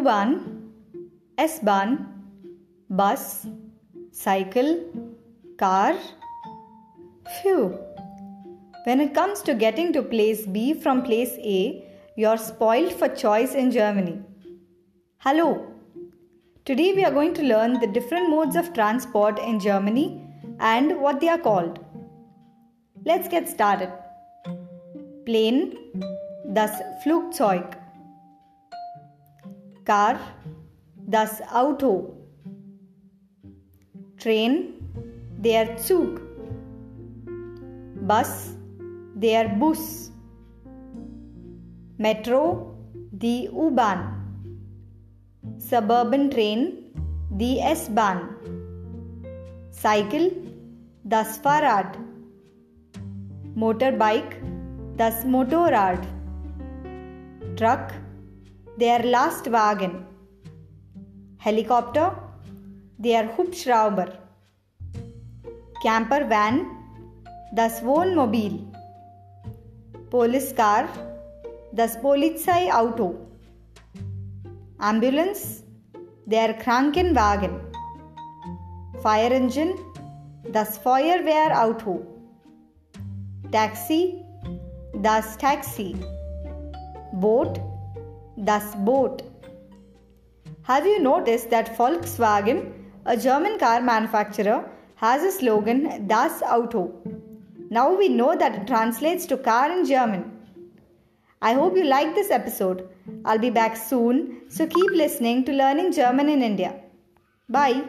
U-Bahn, S-Bahn, bus, cycle, car. Phew. When it comes to getting to place B from place A, you're spoiled for choice in Germany. Hello. Today we are going to learn the different modes of transport in Germany and what they are called. Let's get started. Plane, das Flugzeug. Car दस आउट हो train दे आर चूक bus दे आर बुस metro दी उबान सबर्बन ट्रेन दी एस बान साइकिल दस फाराट मोटर बाइक दस मोटोराट truck der Lastwagen. Helicopter, der Hubschrauber. Camper van, das Wohnmobil. Police car, das Polizeiauto. Ambulance, their Krankenwagen. Fire engine, das Feuerwehrauto. Taxi, das Taxi. Boat, das Boot. Have you noticed that Volkswagen, a German car manufacturer, has a slogan Das Auto? Now we know that it translates to car in German. I hope you liked this episode. I'll be back soon, so keep listening to Learning German in India. Bye.